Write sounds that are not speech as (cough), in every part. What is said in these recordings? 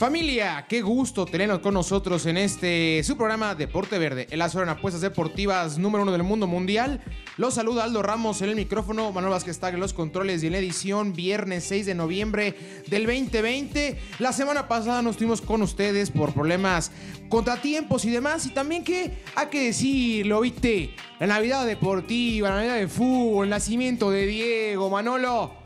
Familia, qué gusto tenernos con nosotros en este su programa Deporte Verde, el asesor en apuestas deportivas número uno del mundo mundial. Los saluda Aldo Ramos en el micrófono, Manuel Vázquez está en los controles y en la edición viernes 6 de noviembre del 2020. La semana pasada nos estuvimos con ustedes por problemas, contratiempos y demás. Y también que hay que decirlo, viste, la Navidad deportiva, la Navidad de fútbol, el nacimiento de Diego, Manolo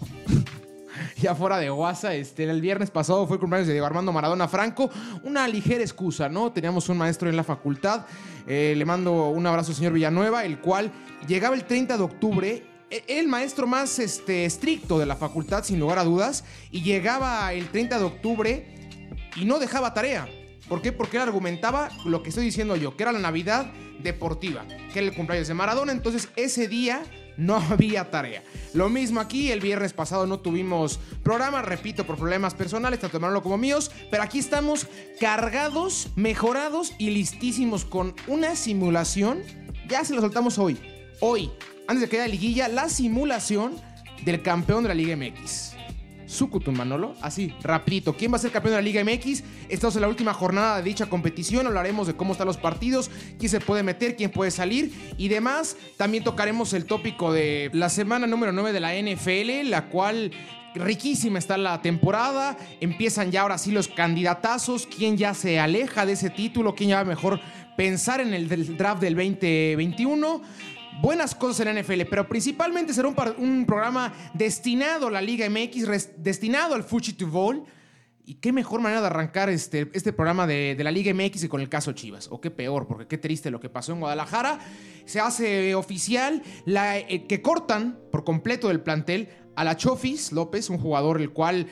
ya fuera de guasa, este, el viernes pasado fue el cumpleaños de Diego Armando Maradona Franco. Una ligera excusa, ¿no? Teníamos un maestro en la facultad. eh, le mando un abrazo al señor Villanueva, el cual llegaba el 30 de octubre. e- El maestro más este, estricto de la facultad, sin lugar a dudas, y llegaba el 30 de octubre y no dejaba tarea. ¿Por qué? Porque él argumentaba lo que estoy diciendo yo, que era la Navidad deportiva, que era el cumpleaños de Maradona, entonces ese día no (laughs) había tarea. Lo mismo aquí, el viernes pasado no tuvimos programa, repito, por problemas personales, tanto Manolo como míos, pero aquí estamos cargados, mejorados y listísimos con una simulación. Ya se lo soltamos hoy. Hoy, antes de que haya liguilla, la simulación del campeón de la Liga MX. Sucutum Manolo, así, rapidito. ¿Quién va a ser campeón de la Liga MX? Estamos en la última jornada de dicha competición, hablaremos de cómo están los partidos, quién se puede meter, quién puede salir y demás. También tocaremos el tópico de la semana número 9 de la NFL, la cual riquísima está la temporada. Empiezan ya ahora sí los candidatazos, quién ya se aleja de ese título, quién ya va mejor pensar en el draft del 2021 buenas cosas en la NFL, pero principalmente será un, programa destinado a la Liga MX, destinado al to Bowl. Y qué mejor manera de arrancar este, este programa de, la Liga MX que con el caso Chivas. O qué peor, porque qué triste lo que pasó en Guadalajara. Se hace oficial la, eh, que cortan por completo del plantel a la Chofis López, un jugador el cual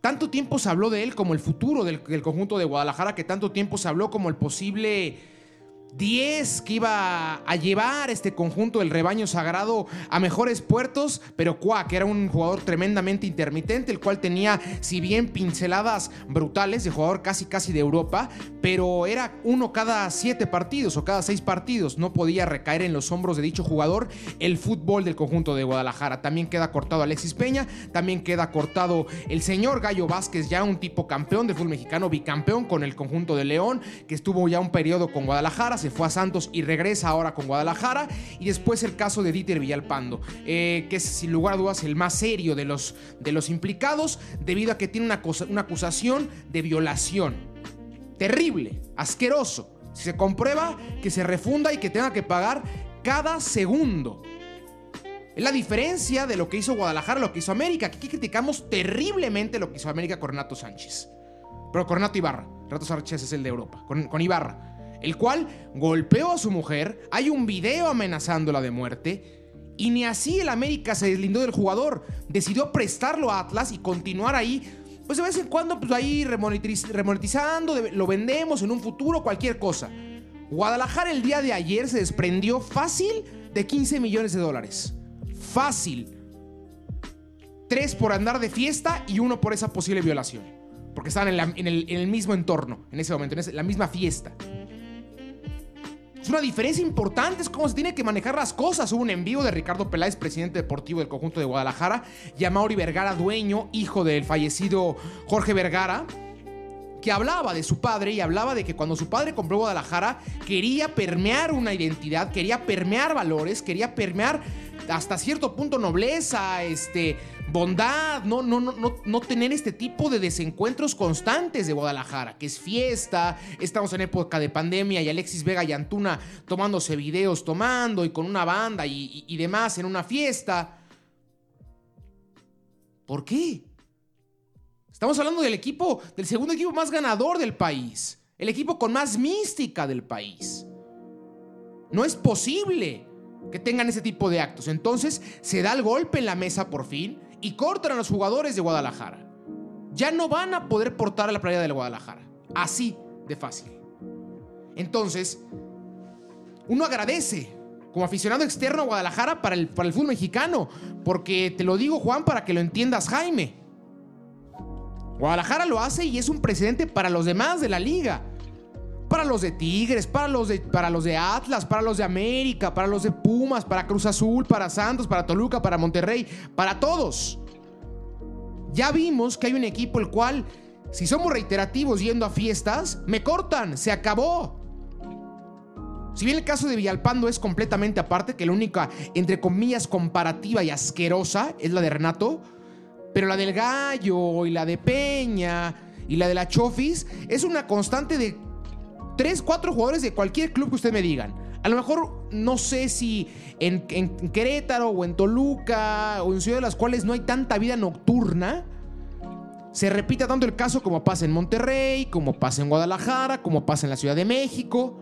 tanto tiempo se habló de él como el futuro del conjunto de Guadalajara, que tanto tiempo se habló como el posible 10 que iba a llevar este conjunto del rebaño sagrado a mejores puertos, pero que era un jugador tremendamente intermitente, el cual tenía, si bien pinceladas brutales de jugador casi casi de Europa, pero era uno cada siete partidos o cada seis partidos, no podía recaer en los hombros de dicho jugador el fútbol del conjunto de Guadalajara. También queda cortado Alexis Peña, también queda cortado el señor Gallo Vázquez, ya un tipo campeón del fútbol mexicano, bicampeón con el conjunto de León, que estuvo ya un periodo con Guadalajara, se fue a Santos y regresa ahora con Guadalajara. Y después el caso de Dieter Villalpando, eh, que es sin lugar a dudas el más serio de los, de los implicados, debido a que tiene una, una acusación de violación. Terrible, asqueroso. Si se comprueba, que se refunda y que tenga que pagar cada segundo. Es la diferencia de lo que hizo Guadalajara, lo que hizo América. Aquí criticamos terriblemente lo que hizo América con Renato Sánchez. Pero con Renato Ibarra. Renato Sánchez es el de Europa. Con, con Ibarra. El cual golpeó a su mujer. Hay un video amenazándola de muerte. Y ni así el América se deslindó del jugador. Decidió prestarlo a Atlas y continuar ahí. Pues de vez en cuando, pues ahí remonetiz- remonetizando, lo vendemos en un futuro, cualquier cosa. Guadalajara el día de ayer se desprendió fácil de 15 millones de dólares. Fácil. Tres por andar de fiesta y uno por esa posible violación. Porque estaban en, el, mismo entorno, en ese momento, en ese- la misma fiesta. Es una diferencia importante, es cómo se tiene que manejar las cosas. Hubo un envío de Ricardo Peláez, presidente deportivo del conjunto de Guadalajara, y a Mauri Vergara, dueño, hijo del fallecido Jorge Vergara, que hablaba de su padre y hablaba de que cuando su padre compró Guadalajara quería permear una identidad, quería permear valores, quería permear hasta cierto punto nobleza, este, bondad, no, no, no, no, tener este tipo de desencuentros constantes de Guadalajara, que es fiesta, estamos en época de pandemia y Alexis Vega y Antuna tomándose videos, tomando y con una banda y, y- y demás en una fiesta. ¿Por qué? Estamos hablando del equipo, del segundo equipo más ganador del país. El equipo con más mística del país. No es posible que tengan ese tipo de actos. Entonces se da el golpe en la mesa por fin y cortan a los jugadores de Guadalajara. Ya no van a poder portar a la playa del Guadalajara. Así de fácil. Entonces, uno agradece como aficionado externo a Guadalajara para el, para el fútbol mexicano. Porque te lo digo, Juan, para que lo entiendas, Jaime. Guadalajara lo hace y es un precedente para los demás de la liga. Para los de Tigres, para los de, para los de Atlas, para los de América, para los de Pumas, para Cruz Azul, para Santos, para Toluca, para Monterrey, para todos. Ya vimos que hay un equipo el cual, si somos reiterativos yendo a fiestas, me cortan, se acabó. Si bien el caso de Villalpando es completamente aparte, que la única, entre comillas, comparativa y asquerosa es la de Renato, pero la del Gallo y la de Peña y la de la Chofis es una constante de 3, 4 jugadores de cualquier club que usted me digan. A lo mejor no sé si en, en, Querétaro o en Toluca o en ciudades de las cuales no hay tanta vida nocturna, se repita tanto el caso como pasa en Monterrey, como pasa en Guadalajara, como pasa en la Ciudad de México.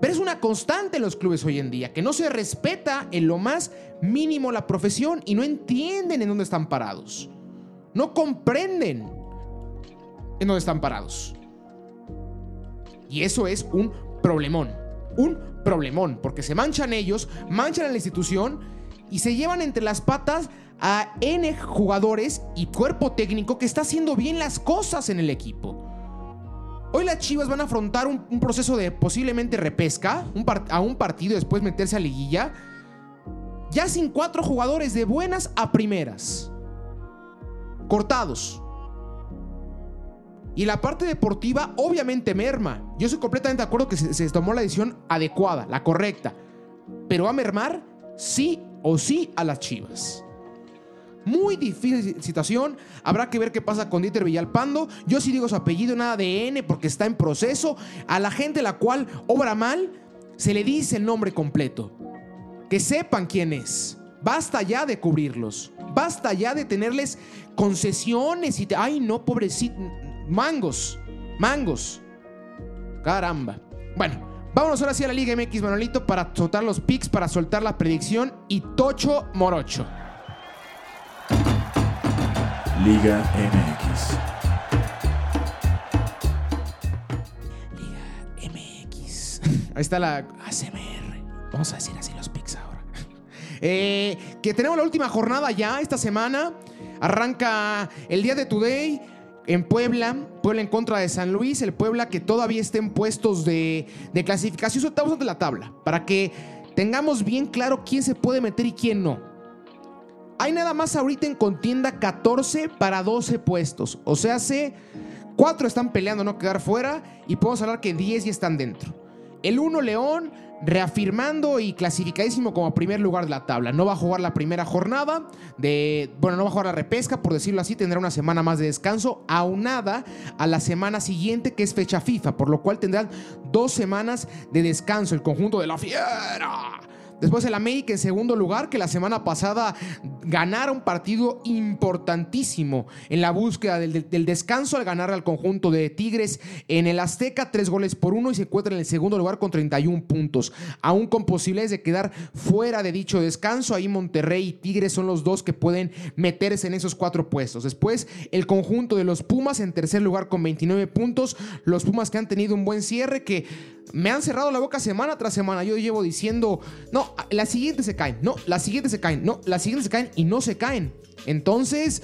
Pero es una constante en los clubes hoy en día, que no se respeta en lo más mínimo la profesión y no entienden en dónde están parados. No comprenden en dónde están parados. Y eso es un problemón. Un problemón, porque se manchan ellos, manchan a la institución y se llevan entre las patas a N jugadores y cuerpo técnico que está haciendo bien las cosas en el equipo. Hoy las Chivas van a afrontar un, proceso de posiblemente repesca a un partido después meterse a liguilla. Ya sin cuatro jugadores de buenas a primeras. Cortados. Y la parte deportiva obviamente merma. Yo estoy completamente de acuerdo que se, tomó la decisión adecuada, la correcta. Pero va a mermar sí o sí a las Chivas. Muy difícil situación. Habrá que ver qué pasa con Dieter Villalpando. Yo sí digo su apellido, nada de N, porque está en proceso. A la gente la cual obra mal, se le dice el nombre completo. Que sepan quién es. Basta ya de cubrirlos. Basta ya de tenerles concesiones y... Ay, no, pobrecito. Mangos. Mangos. Caramba. Bueno, vámonos ahora sí a la Liga MX, Manolito, para soltar los picks, para soltar la predicción y Tocho Morocho. Liga MX. Liga MX. (laughs) Ahí está la ACMR. Vamos a decir así los picks ahora. (laughs) Eh, que tenemos la última jornada ya esta semana. Arranca el día de Today en Puebla, Puebla en contra de San Luis, el Puebla que todavía estén puestos de, clasificación, estamos de la tabla, para que tengamos bien claro quién se puede meter y quién no. Hay nada más ahorita en contienda 14 para 12 puestos. O sea, hace 4 están peleando no quedar fuera y podemos hablar que 10 ya están dentro. El 1 León reafirmando y clasificadísimo como primer lugar de la tabla. No va a jugar la primera jornada de, bueno, no va a jugar la repesca, por decirlo así, tendrá una semana más de descanso, aunada a la semana siguiente que es fecha FIFA, por lo cual tendrán dos semanas de descanso el conjunto de la fiera. Después el América en segundo lugar, que la semana pasada ganara un partido importantísimo en la búsqueda del, descanso al ganar al conjunto de Tigres en el Azteca, tres goles por uno y se encuentra en el segundo lugar con 31 puntos. Aún con posibilidades de quedar fuera de dicho descanso, ahí Monterrey y Tigres son los dos que pueden meterse en esos cuatro puestos. Después el conjunto de los Pumas en tercer lugar con 29 puntos. Los Pumas que han tenido un buen cierre, que me han cerrado la boca semana tras semana. Yo llevo diciendo, no, la siguiente se caen, no, la siguiente se caen, no, la siguiente se caen y no se caen. Entonces,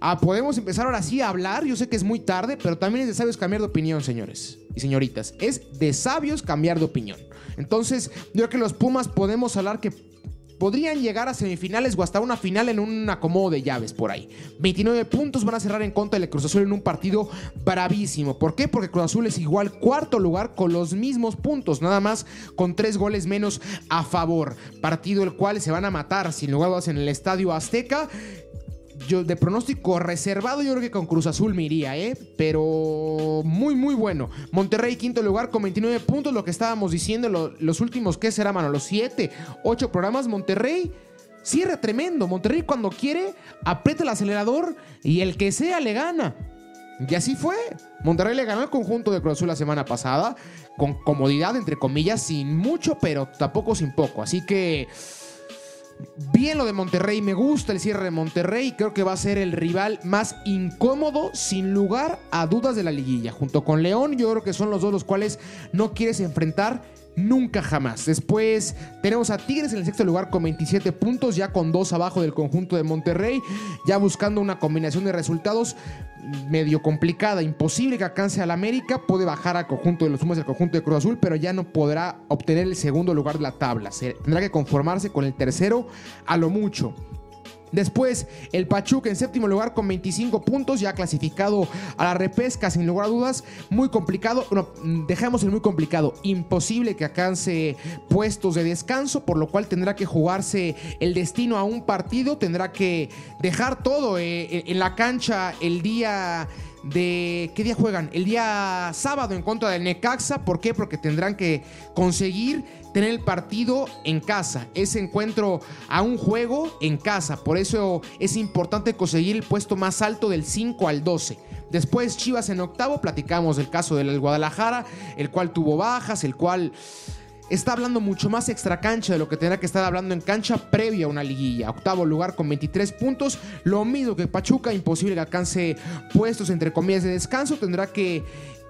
ah, podemos empezar ahora sí a hablar. Yo sé que es muy tarde, pero también es de sabios cambiar de opinión, señores y señoritas. Es de sabios cambiar de opinión. Entonces, yo creo que los Pumas podemos hablar que podrían llegar a semifinales o hasta una final en un acomodo de llaves por ahí. 29 puntos van a cerrar en contra del Cruz Azul en un partido bravísimo. ¿Por qué? Porque Cruz Azul es igual cuarto lugar con los mismos puntos, nada más con tres goles menos a favor. Partido el cual se van a matar sin lugar a dudas en el Estadio Azteca yo de pronóstico reservado, yo creo que con Cruz Azul me iría, ¿eh? Pero muy, muy bueno. Monterrey, quinto lugar con 29 puntos, lo que estábamos diciendo, los últimos, ¿qué será, mano? Los 7, 8 programas. Monterrey cierra tremendo. Monterrey cuando quiere, aprieta el acelerador y el que sea le gana. Y así fue. Monterrey le ganó al conjunto de Cruz Azul la semana pasada, con comodidad, entre comillas, sin mucho, pero tampoco sin poco. Así que Bien lo de Monterrey, me gusta el cierre de Monterrey, creo que va a ser el rival más incómodo sin lugar a dudas de la liguilla. Junto con León, yo creo que son los dos los cuales no quieres enfrentar Nunca jamás. Después tenemos a Tigres en el sexto lugar con 27 puntos, ya con dos abajo del conjunto de Monterrey, ya buscando una combinación de resultados medio complicada, imposible que alcance al América, puede bajar al conjunto de los Pumas al conjunto de Cruz Azul, pero ya no podrá obtener el segundo lugar de la tabla. Se tendrá que conformarse con el tercero a lo mucho. Después, el Pachuca en séptimo lugar con 25 puntos, ya clasificado a la repesca, sin lugar a dudas. Muy complicado, bueno, dejamos el muy complicado. Imposible que alcance puestos de descanso, por lo cual tendrá que jugarse el destino a un partido, tendrá que dejar todo eh, en la cancha el día de qué día juegan. El día sábado en contra del Necaxa. ¿Por qué? Porque tendrán que conseguir tener el partido en casa. Ese encuentro a un juego en casa. Por eso es importante conseguir el puesto más alto del 5 al 12. Después Chivas en octavo, platicamos del caso del Guadalajara, el cual tuvo bajas, el cual está hablando mucho más extra cancha de lo que tendrá que estar hablando en cancha previa a una liguilla. Octavo lugar con 23 puntos, lo mismo que Pachuca, imposible que alcance puestos entre comillas de descanso, tendrá que,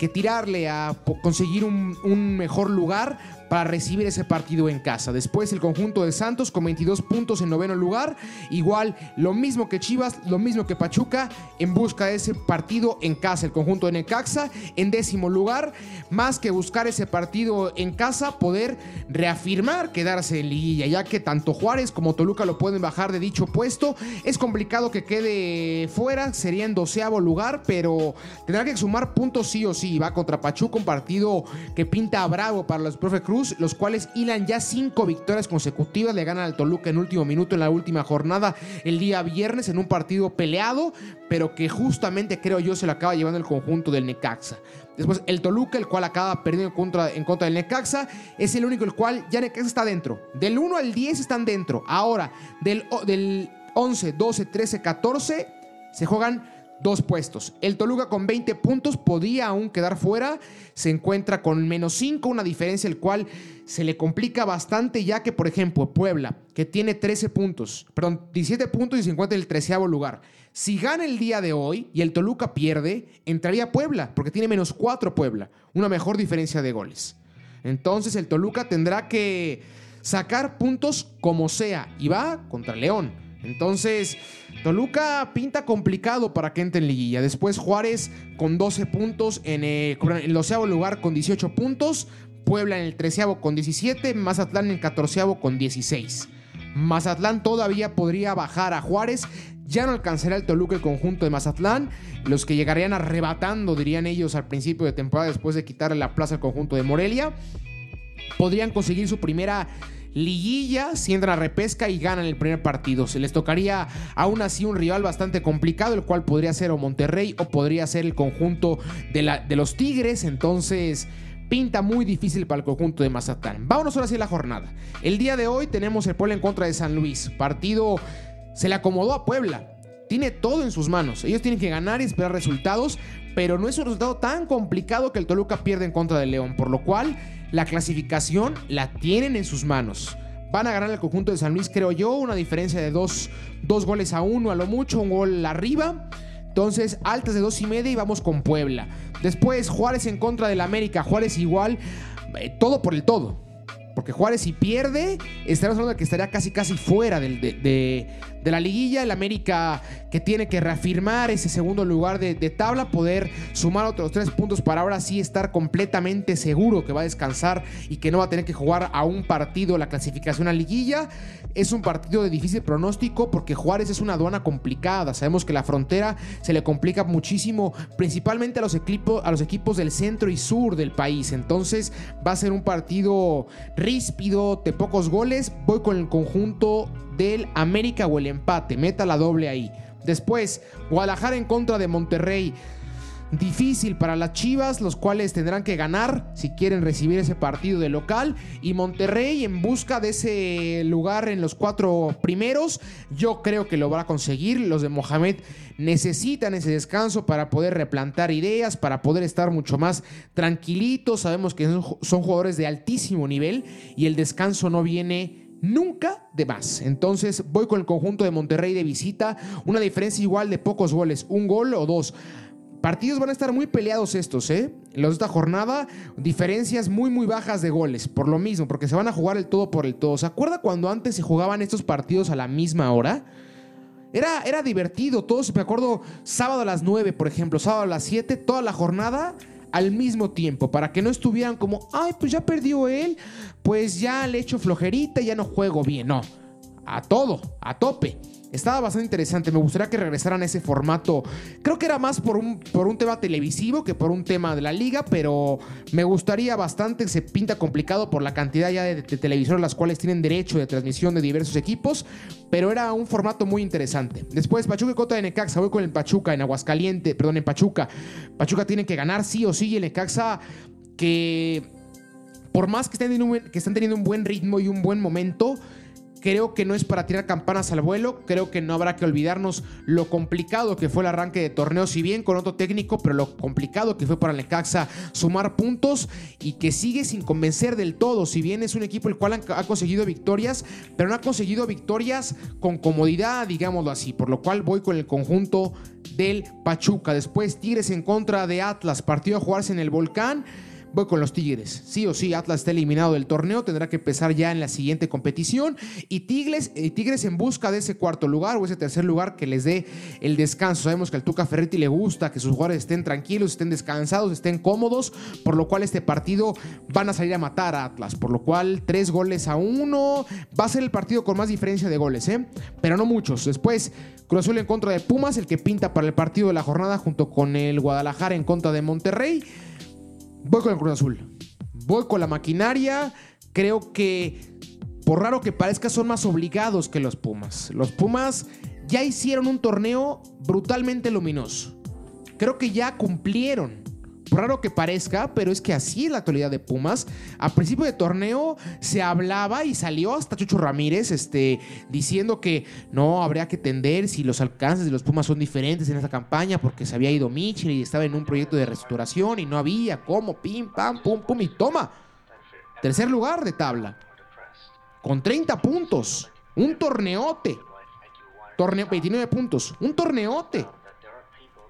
tirarle a conseguir un, un mejor lugar para recibir ese partido en casa. Después el conjunto de Santos con 22 puntos en noveno lugar. Igual lo mismo que Chivas, lo mismo que Pachuca en busca de ese partido en casa. El conjunto de Necaxa en décimo lugar. Más que buscar ese partido en casa, poder reafirmar quedarse en liguilla. Ya que tanto Juárez como Toluca lo pueden bajar de dicho puesto. Es complicado que quede fuera. Sería en doceavo lugar. Pero tendrá que sumar puntos sí o sí. Va contra Pachuca, un partido que pinta bravo para los profe Cruz los cuales hilan ya cinco victorias consecutivas. Le ganan al Toluca en último minuto en la última jornada el día viernes en un partido peleado, pero que justamente creo yo se lo acaba llevando el conjunto del Necaxa. Después el Toluca, el cual acaba perdiendo en contra, en contra del Necaxa, es el único el cual ya Necaxa está dentro. Del 1 al 10 están dentro. Ahora, del, del 11, 12, 13, 14 se juegan dos puestos. El Toluca con 20 puntos podía aún quedar fuera. Se encuentra con menos 5, una diferencia el cual se le complica bastante ya que, por ejemplo, Puebla, que tiene 13 puntos, perdón, 17 puntos y se encuentra en el treceavo lugar. Si gana el día de hoy y el Toluca pierde, entraría Puebla, porque tiene menos 4 Puebla, una mejor diferencia de goles. Entonces el Toluca tendrá que sacar puntos como sea y va contra León. Entonces, Toluca pinta complicado para que entre en liguilla. Después Juárez con 12 puntos en el, en lugar con 18 puntos. Puebla en el treceavo con 17. Mazatlán en el catorceavo con 16. Mazatlán todavía podría bajar a Juárez. Ya no alcanzará el Toluca el conjunto de Mazatlán. Los que llegarían arrebatando, dirían ellos, al principio de temporada después de quitarle la plaza al conjunto de Morelia. Podrían conseguir su primera liguilla si entran a repesca y ganan el primer partido. Se les tocaría aún así un rival bastante complicado, el cual podría ser o Monterrey o podría ser el conjunto de, de los Tigres. Entonces pinta muy difícil para el conjunto de Mazatán. Vámonos ahora sí a la jornada. El día de hoy tenemos el Puebla en contra de San Luis. Partido se le acomodó a Puebla. Tiene todo en sus manos. Ellos tienen que ganar y esperar resultados, pero no es un resultado tan complicado que el Toluca pierde en contra del León, por lo cual la clasificación la tienen en sus manos. Van a ganar el conjunto de San Luis, creo yo, una diferencia de dos, goles a uno, a lo mucho, un gol arriba. Entonces, altas de dos y media y vamos con Puebla. Después, Juárez en contra del América. Juárez igual, eh, todo por el todo. Porque Juárez si pierde, estaremos hablando de que estaría casi casi fuera de, de, la liguilla. El América que tiene que reafirmar ese segundo lugar de, tabla, poder sumar otros tres puntos para ahora sí estar completamente seguro que va a descansar y que no va a tener que jugar a un partido la clasificación a liguilla. Es un partido de difícil pronóstico porque Juárez es una aduana complicada. Sabemos que la frontera se le complica muchísimo, principalmente a los, a los equipos del centro y sur del país. Entonces va a ser un partido ríspido, de pocos goles. Voy con el conjunto del América o el empate. Meta la doble ahí. Después, Guadalajara en contra de Monterrey difícil para las Chivas, los cuales tendrán que ganar si quieren recibir ese partido de local. Y Monterrey en busca de ese lugar en los cuatro primeros, yo creo que lo va a conseguir. Los de Mohamed necesitan ese descanso para poder replantar ideas, para poder estar mucho más tranquilitos. Sabemos que son jugadores de altísimo nivel y el descanso no viene nunca de más. Entonces voy con el conjunto de Monterrey de visita, una diferencia igual de pocos goles, un gol o dos Partidos van a estar muy peleados estos, ¿eh? Los de esta jornada, diferencias muy, muy bajas de goles, por lo mismo, porque se van a jugar el todo por el todo. ¿Se acuerda cuando antes se jugaban estos partidos a la misma hora? Era, era divertido, todos, me acuerdo, sábado a las 9, por ejemplo, sábado a las 7, toda la jornada al mismo tiempo, para que no estuvieran como, ay, pues ya perdió él, pues ya le echo flojerita, ya no juego bien, no, a todo, a tope. Estaba bastante interesante, me gustaría que regresaran a ese formato. Creo que era más por un, por un tema televisivo que por un tema de la liga, pero me gustaría bastante. Se pinta complicado por la cantidad ya de, de televisores las cuales tienen derecho de transmisión de diversos equipos, pero era un formato muy interesante. Después, Pachuca y Cota de Necaxa, voy con el Pachuca en Aguascaliente, perdón, en Pachuca. Pachuca tiene que ganar sí o sí y el Necaxa que por más que estén, que estén teniendo un buen ritmo y un buen momento, Creo que no es para tirar campanas al vuelo. Creo que no habrá que olvidarnos lo complicado que fue el arranque de torneo, si bien con otro técnico, pero lo complicado que fue para Necaxa sumar puntos y que sigue sin convencer del todo. Si bien es un equipo el cual ha conseguido victorias, pero no ha conseguido victorias con comodidad, digámoslo así. Por lo cual voy con el conjunto del Pachuca. Después Tigres en contra de Atlas, partido a jugarse en el Volcán. Voy con los Tigres. Sí o sí, Atlas está eliminado del torneo, tendrá que empezar ya en la siguiente competición. Y Tigres, eh, Tigres en busca de ese cuarto lugar o ese tercer lugar que les dé el descanso. Sabemos que al Tuca Ferretti le gusta que sus jugadores estén tranquilos, estén descansados, estén cómodos, por lo cual este partido van a salir a matar a Atlas. Por lo cual, tres goles a uno. Va a ser el partido con más diferencia de goles, ¿eh? Pero no muchos. Después, Cruz Azul en contra de Pumas, el que pinta para el partido de la jornada junto con el Guadalajara en contra de Monterrey. Voy con el Cruz Azul. Voy con la maquinaria. Creo que, por raro que parezca, son más obligados que los Pumas. Los Pumas ya hicieron un torneo brutalmente luminoso. Creo que ya cumplieron. Raro que parezca, pero es que así es la actualidad de Pumas. A principio de torneo se hablaba y salió hasta Chucho Ramírez este, diciendo que no habría que tender si los alcances de los Pumas son diferentes en esa campaña porque se había ido Mitchell y estaba en un proyecto de reestructuración y no había cómo, pim, pam, pum, pum y toma. Tercer lugar de tabla. Con 30 puntos. Un torneote. Torneo, 29 puntos. Un torneote.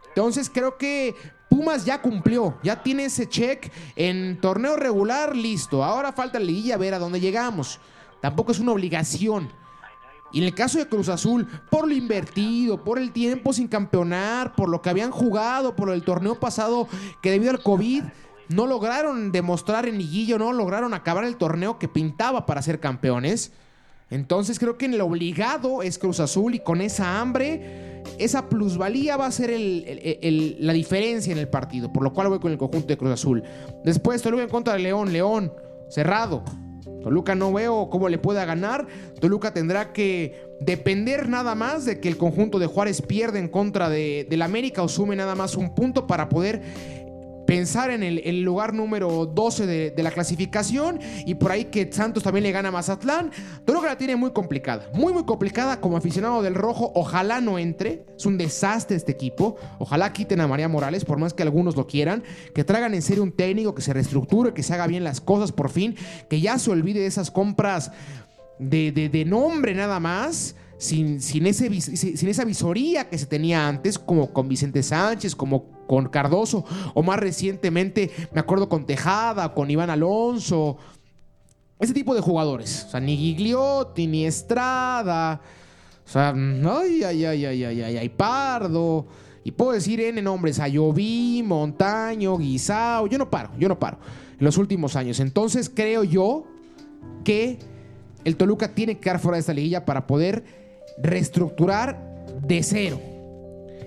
Entonces creo que Pumas ya cumplió, ya tiene ese check en torneo regular, listo. Ahora falta la liguilla a ver a dónde llegamos. Tampoco es una obligación. Y en el caso de Cruz Azul, por lo invertido, por el tiempo sin campeonar, por lo que habían jugado, por el torneo pasado que debido al COVID no lograron demostrar en liguillo, no lograron acabar el torneo que pintaba para ser campeones. Entonces creo que en el obligado es Cruz Azul y con esa hambre, esa plusvalía va a ser la diferencia en el partido, por lo cual voy con el conjunto de Cruz Azul. Después Toluca en contra de León, León, cerrado. Toluca no veo cómo le pueda ganar. Toluca tendrá que depender nada más de que el conjunto de Juárez pierda en contra de, del América o sume nada más un punto para poder pensar en el, lugar número 12 de, la clasificación y por ahí que Santos también le gana a Mazatlán. Que la tiene muy complicada, muy muy complicada como aficionado del rojo. Ojalá no entre, es un desastre este equipo. Ojalá quiten a María Morales, por más que algunos lo quieran, que traigan en serio un técnico, que se reestructure, que se haga bien las cosas por fin, que ya se olvide de esas compras de, de nombre nada más sin, sin, ese, sin esa visoría que se tenía antes, como con Vicente Sánchez, como con Cardoso, o más recientemente, me acuerdo con Tejada, con Iván Alonso. Ese tipo de jugadores. O sea, ni Gigliotti, ni Estrada. O sea, ay, ay, ay, ay, ay, ay, ay, Pardo. Y puedo decir N nombres, Ayoví, Montaño, Guisao. Yo no paro, yo no paro. En los últimos años. Entonces creo yo que el Toluca tiene que quedar fuera de esta liguilla para poder reestructurar de cero.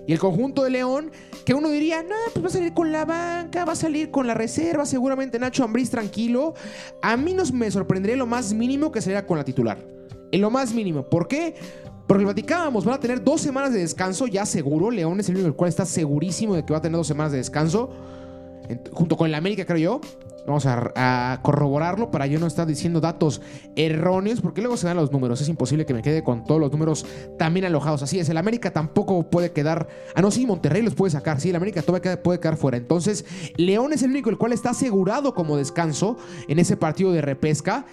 Y el conjunto de León, que uno diría, no, pues va a salir con la banca, va a salir con la reserva, seguramente Nacho Ambriz tranquilo. A mí no me sorprendería lo más mínimo que saliera con la titular. En lo más mínimo. ¿Por qué? Porque platicábamos, van a tener dos semanas de descanso, ya seguro. León es el único el cual está segurísimo de que va a tener dos semanas de descanso. Junto con el América, creo yo. Vamos a, corroborarlo para yo no estar diciendo datos erróneos, porque luego se dan los números. Es imposible que me quede con todos los números también alojados. Así es, el América tampoco puede quedar. Ah, no, sí, Monterrey los puede sacar. Sí, el América todavía puede quedar fuera. Entonces, León es el único el cual está asegurado como descanso en ese partido de repesca.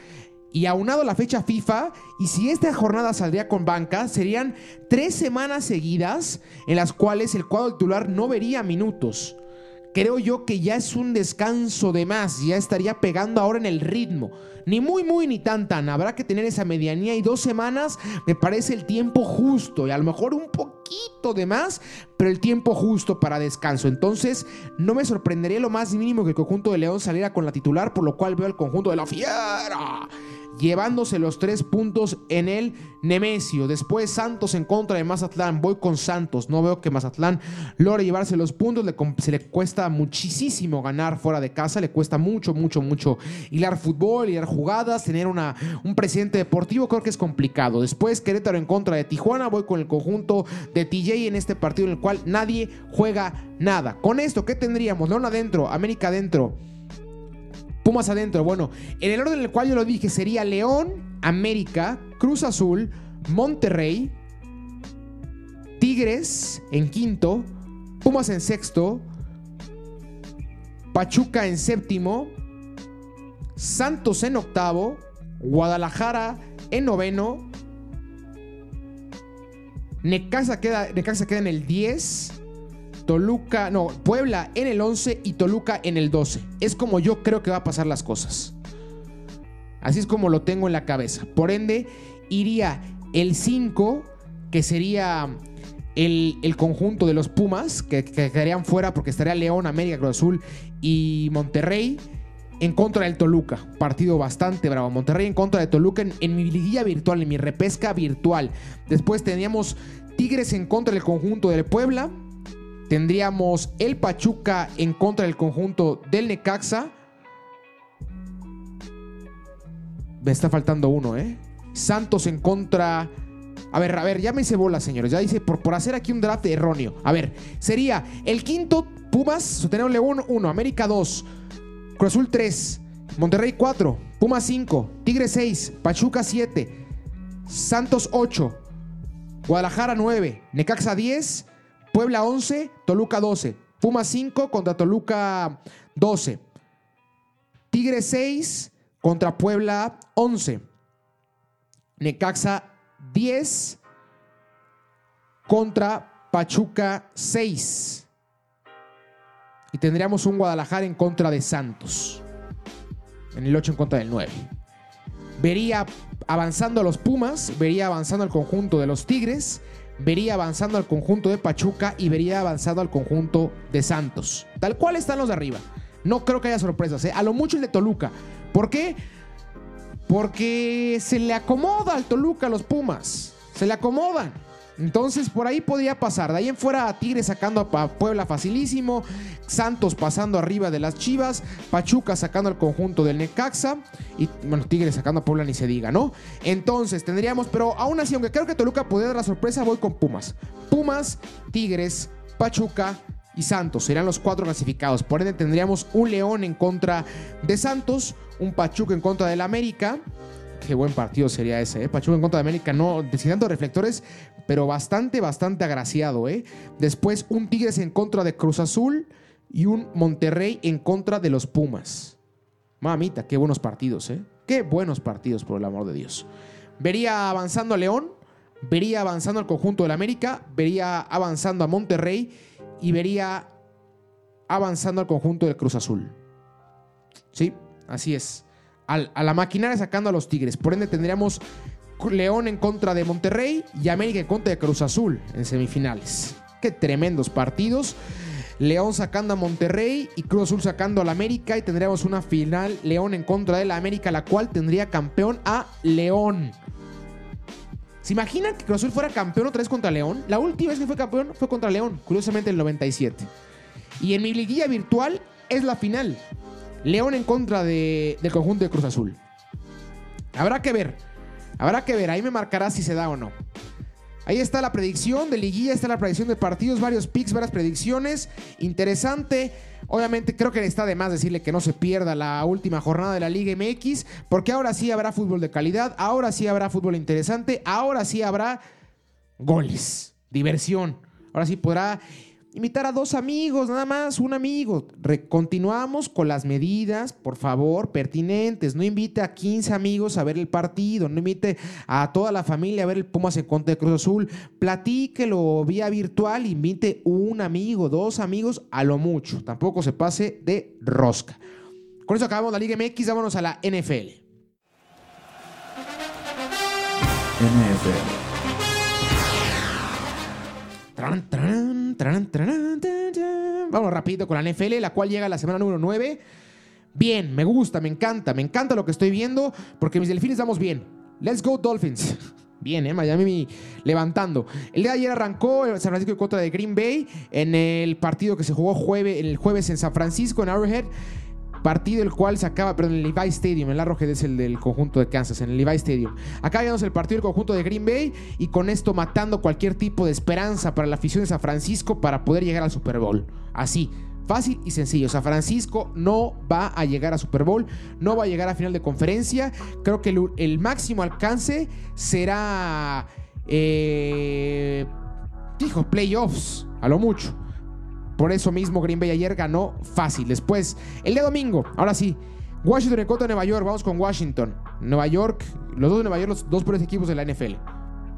y aunado a la fecha FIFA, y si esta jornada saldría con banca, serían tres semanas seguidas en las cuales el cuadro titular no vería minutos. Creo yo que ya es un descanso de más, ya estaría pegando ahora en el ritmo. Ni muy, muy, ni tan, tan. Habrá que tener esa medianía y dos semanas me parece el tiempo justo y a lo mejor un poquito de más, pero el tiempo justo para descanso. Entonces, no me sorprendería lo más mínimo que el conjunto de León saliera con la titular, por lo cual veo el conjunto de la fiera llevándose los tres puntos en el Nemesio. Después Santos en contra de Mazatlán. Voy con Santos. No veo que Mazatlán logre llevarse los puntos. se le cuesta muchísimo ganar fuera de casa. Le cuesta mucho, mucho, mucho hilar fútbol, hilar jugadas, tener una, un presidente deportivo. Creo que es complicado. Después Querétaro en contra de Tijuana. Voy con el conjunto de TJ en este partido en el cual nadie juega nada. Con esto, ¿qué tendríamos? León adentro, América adentro. Pumas adentro. Bueno, en el orden en el cual yo lo dije sería León, América, Cruz Azul, Monterrey, Tigres en quinto, Pumas en sexto, Pachuca en séptimo, Santos en octavo, Guadalajara en noveno, Necaxa queda, Necaxa queda en el 10, Toluca, no, Puebla en el 11 y Toluca en el 12. Es como yo creo que va a pasar las cosas. Así es como lo tengo en la cabeza. Por ende, iría el 5, que sería el, conjunto de los Pumas, que, quedarían fuera porque estaría León, América, Cruz Azul y Monterrey en contra del Toluca. Partido bastante bravo. Monterrey en contra de Toluca en, en mi liguilla virtual, en mi repesca virtual. Después teníamos Tigres en contra del conjunto del Puebla tendríamos el Pachuca en contra del conjunto del Necaxa. Me está faltando uno, ¿eh? Santos en contra. A ver, a ver, ya me hice bola, señores. Ya dice, por, por hacer aquí un draft erróneo. A ver, sería el quinto Pumas, tenemos León 1, América 2, Cruz Azul 3, Monterrey 4, Pumas 5, Tigre 6, Pachuca 7, Santos 8, Guadalajara 9, Necaxa 10, Puebla 11, Toluca 12. Puma 5 contra Toluca 12. Tigre 6 contra Puebla 11. Necaxa 10 contra Pachuca 6. Y tendríamos un Guadalajara en contra de Santos. En el 8 en contra del 9. Vería avanzando los Pumas, vería avanzando al conjunto de los Tigres vería avanzando al conjunto de Pachuca y vería avanzando al conjunto de Santos. Tal cual están los de arriba. No creo que haya sorpresas. ¿eh? A lo mucho el de Toluca. ¿Por qué? Porque se le acomoda al Toluca a los Pumas. Se le acomodan. Entonces por ahí podría pasar. De ahí en fuera a Tigres sacando a Puebla facilísimo. Santos pasando arriba de las Chivas. Pachuca sacando al conjunto del Necaxa. Y bueno, Tigres sacando a Puebla ni se diga, ¿no? Entonces tendríamos, pero aún así, aunque creo que Toluca podría dar la sorpresa, voy con Pumas. Pumas, Tigres, Pachuca y Santos serían los cuatro clasificados. Por ende tendríamos un León en contra de Santos, un Pachuca en contra del América. Qué buen partido sería ese, ¿eh? Pachuca en contra de América, no necesitando reflectores, pero bastante, bastante agraciado, ¿eh? Después un Tigres en contra de Cruz Azul y un Monterrey en contra de los Pumas. Mamita, qué buenos partidos, ¿eh? Qué buenos partidos, por el amor de Dios. Vería avanzando a León, vería avanzando al conjunto del América, vería avanzando a Monterrey y vería avanzando al conjunto del Cruz Azul. Sí, así es. A la maquinaria sacando a los Tigres. Por ende tendríamos León en contra de Monterrey y América en contra de Cruz Azul en semifinales. Qué tremendos partidos. León sacando a Monterrey y Cruz Azul sacando al América y tendríamos una final León en contra de la América, la cual tendría campeón a León. ¿Se imaginan que Cruz Azul fuera campeón otra vez contra León? La última vez que fue campeón fue contra León, curiosamente en el 97. Y en mi liguilla virtual es la final. León en contra del conjunto de Cruz Azul. Habrá que ver. Habrá que ver, ahí me marcará si se da o no. Ahí está la predicción de liguilla, está la predicción de partidos, varios picks, varias predicciones. Interesante. Obviamente creo que está de más decirle que no se pierda la última jornada de la Liga MX, porque ahora sí habrá fútbol de calidad, ahora sí habrá fútbol interesante, ahora sí habrá goles, diversión. Ahora sí podrá invitar a dos amigos, nada más, un amigo. continuamos con las medidas, por favor, pertinentes. No invite a 15 amigos a ver el partido, no invite a toda la familia a ver el Pumas en contra de Cruz Azul. Platíquelo vía virtual, invite un amigo, dos amigos, a lo mucho. Tampoco se pase de rosca. Con eso acabamos la Liga MX, vámonos a la NFL. NFL. Vamos rapidito con la NFL, la cual llega a la semana número 9. Bien, me gusta, me encanta, me encanta lo que estoy viendo, porque mis delfines vamos bien. Let's go Dolphins. (laughs) Bien, ¿eh? Miami levantando. El día de ayer arrancó el San Francisco contra de Green Bay en el partido que se jugó jueves, el jueves en San Francisco, en Arrowhead. Partido el cual se acaba, perdón, en el Levi Stadium. El Arrowhead es el del conjunto de Kansas, en el Levi Stadium. Acá vemos el partido del conjunto de Green Bay y con esto matando cualquier tipo de esperanza para la afición de San Francisco para poder llegar al Super Bowl. Así, fácil y sencillo. San Francisco no va a llegar a Super Bowl, no va a llegar a final de conferencia. Creo que el, máximo alcance será. Eh, dijo, playoffs, a lo mucho. Por eso mismo Green Bay ayer ganó fácil. Después, el día domingo, ahora sí, Washington en contra de Nueva York. Vamos con Washington. Nueva York, los dos de Nueva York, los dos peores equipos de la NFL.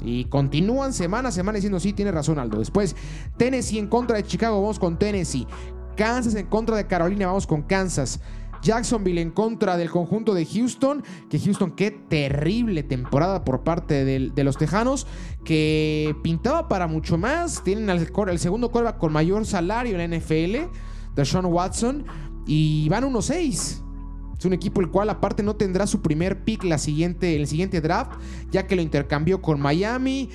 Y continúan semana a semana diciendo, sí, tiene razón Aldo. Después, Tennessee en contra de Chicago, vamos con Tennessee. Kansas en contra de Carolina, vamos con Kansas. Jacksonville en contra del conjunto de Houston. Que Houston, qué terrible temporada por parte de los Tejanos. Que pintaba para mucho más. Tienen el, segundo quarterback con mayor salario en la NFL. De Sean Watson. Y van 1-6. Es un equipo el cual aparte no tendrá su primer pick la siguiente, el siguiente draft. Ya que lo intercambió con Miami.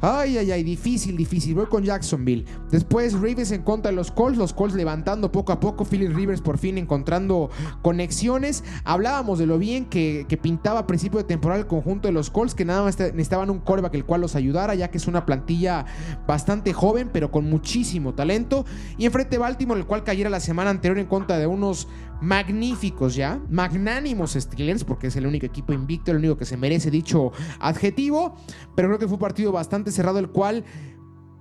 Ay, ay, ay, difícil, difícil. Voy con Jacksonville. Después Ravens en contra de los Colts. Los Colts levantando poco a poco. Philly Rivers por fin encontrando conexiones. Hablábamos de lo bien que, pintaba a principio de temporada el conjunto de los Colts. Que nada más necesitaban un coreback el cual los ayudara. Ya que es una plantilla bastante joven, pero con muchísimo talento. Y enfrente Baltimore, el cual cayera la semana anterior en contra de unos magníficos ya, magnánimos Steelers, porque es el único equipo invicto, el único que se merece dicho adjetivo, pero creo que fue un partido bastante cerrado, el cual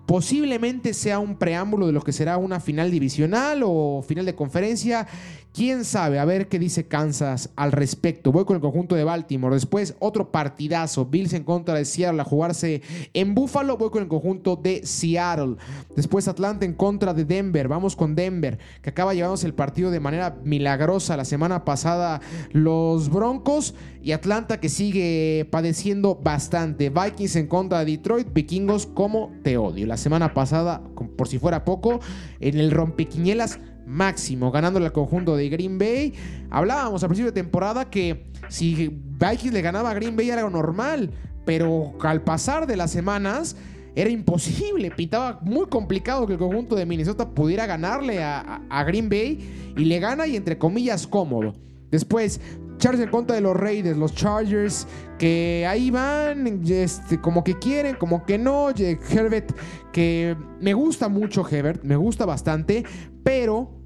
posiblemente sea un preámbulo de lo que será una final divisional o final de conferencia ¿Quién sabe? A ver qué dice Kansas al respecto. Voy con el conjunto de Baltimore. Después, otro partidazo. Bills en contra de Seattle a jugarse en Buffalo. Voy con el conjunto de Seattle. Después, Atlanta en contra de Denver. Vamos con Denver, que acaba llevándose el partido de manera milagrosa la semana pasada. Los Broncos y Atlanta que sigue padeciendo bastante. Vikings en contra de Detroit. Vikingos, como te odio. La semana pasada, por si fuera poco, en el rompequiñelas máximo, ganándole al conjunto de Green Bay. Hablábamos al principio de temporada que si Vikings le ganaba a Green Bay era normal, pero al pasar de las semanas era imposible, pintaba muy complicado que el conjunto de Minnesota pudiera ganarle a, Green Bay y le gana y entre comillas cómodo. Después, Chargers en contra de los Raiders, los Chargers que ahí van, este, como que quieren, como que no. Herbert, que me gusta mucho Herbert, me gusta bastante, pero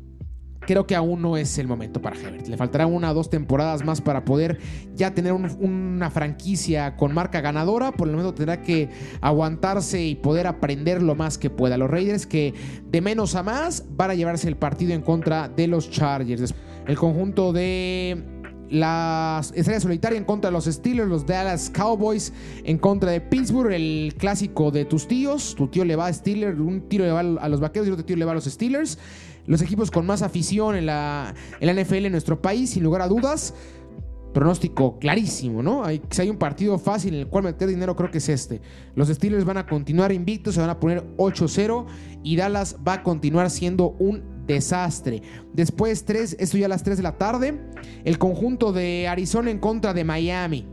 creo que aún no es el momento para Herbert. Le faltará una o dos temporadas más para poder ya tener una franquicia con marca ganadora. Por el momento tendrá que aguantarse y poder aprender lo más que pueda. Los Raiders que de menos a más van a llevarse el partido en contra de los Chargers. El conjunto de las Estrella Solitaria en contra de los Steelers, los Dallas Cowboys en contra de Pittsburgh, el clásico de tus tíos. Tu tío le va a Steelers, un tiro le va a los vaqueros y otro tío le va a los Steelers. Los equipos con más afición en la, en la NFL en nuestro país, sin lugar a dudas. Pronóstico clarísimo, ¿no? Hay, si hay un partido fácil en el cual meter dinero, creo que es este. Los Steelers van a continuar invictos, se van a poner 8-0 y Dallas va a continuar siendo un desastre. Después, tres, esto ya a las 3 de la tarde, el conjunto de Arizona en contra de Miami.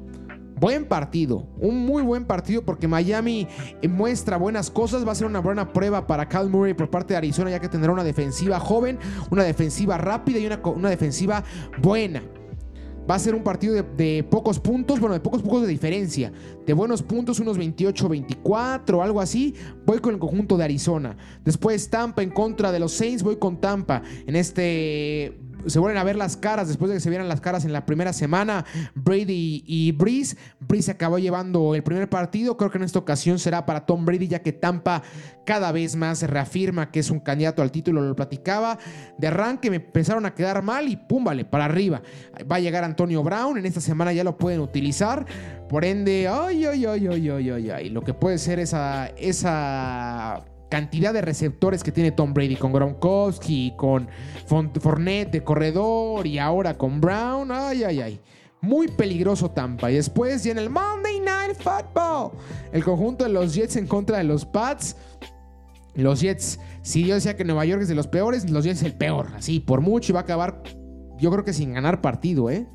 Buen partido, un muy buen partido porque Miami muestra buenas cosas. Va a ser una buena prueba para Cal Murray por parte de Arizona, ya que tendrá una defensiva joven, una defensiva rápida y una defensiva buena. Va a ser un partido de, pocos puntos, bueno, de pocos puntos de diferencia. De buenos puntos, unos 28-24 o algo así. Voy con el conjunto de Arizona. Después Tampa en contra de los Saints, voy con Tampa en este se vuelven a ver las caras después de que se vieran las caras en la primera semana. Brady y Breeze. Breeze acabó llevando el primer partido. Creo que en esta ocasión será para Tom Brady, ya que Tampa cada vez más reafirma que es un candidato al título. Lo platicaba. De arranque me empezaron a quedar mal y pum, vale, para arriba. Va a llegar Antonio Brown. En esta semana ya lo pueden utilizar. Por ende, ay, ay, ay, ay, ay, ay, ay. Lo que puede ser esa, esa cantidad de receptores que tiene Tom Brady con Gronkowski, con Fournette de corredor y ahora con Brown. Ay, ay, ay. Muy peligroso Tampa. Y después ya en el Monday Night Football, el conjunto de los Jets en contra de los Pats. Los Jets, si yo decía que Nueva York es de los peores, los Jets es el peor. Así, por mucho y va a acabar, yo creo que sin ganar partido, ¿eh?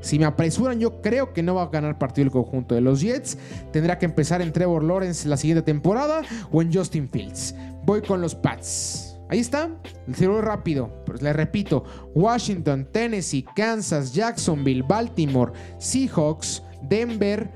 Si me apresuran, yo creo que no va a ganar partido el conjunto de los Jets. Tendrá que empezar en Trevor Lawrence la siguiente temporada o en Justin Fields. Voy con los Pats. Ahí está, el cero rápido. Pues les repito: Washington, Tennessee, Kansas, Jacksonville, Baltimore, Seahawks, Denver,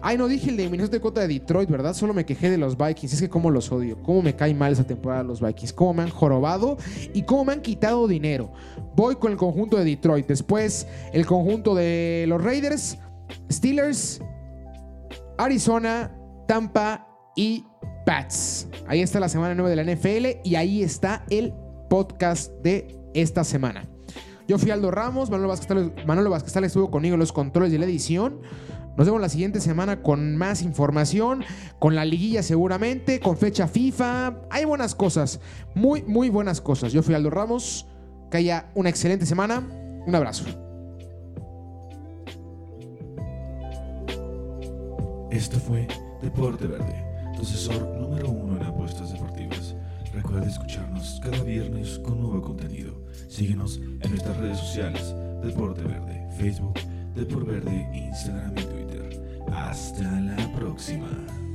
Ay, no dije el de Minnesota contra de Detroit, ¿verdad? Solo me quejé de los Vikings. Es que cómo los odio. Cómo me cae mal esa temporada los Vikings. Cómo me han jorobado y cómo me han quitado dinero. Voy con el conjunto de Detroit. Después el conjunto de los Raiders, Steelers, Arizona, Tampa y Pats. Ahí está la semana 9 de la NFL y ahí está el podcast de esta semana. Yo fui Aldo Ramos, Manolo Vázquez, estuvo conmigo en los controles de la edición. Nos vemos la siguiente semana con más información, con la liguilla seguramente, con fecha FIFA. Hay buenas cosas, muy, muy buenas cosas. Yo fui Aldo Ramos. Que haya una excelente semana. Un abrazo. Esto fue Deporte Verde, tu asesor número uno en apuestas deportivas. Recuerda escucharnos cada viernes con nuevo contenido. Síguenos en nuestras redes sociales, Deporte Verde, Facebook, Deporte Verde, Instagram y Twitter. Hasta la próxima.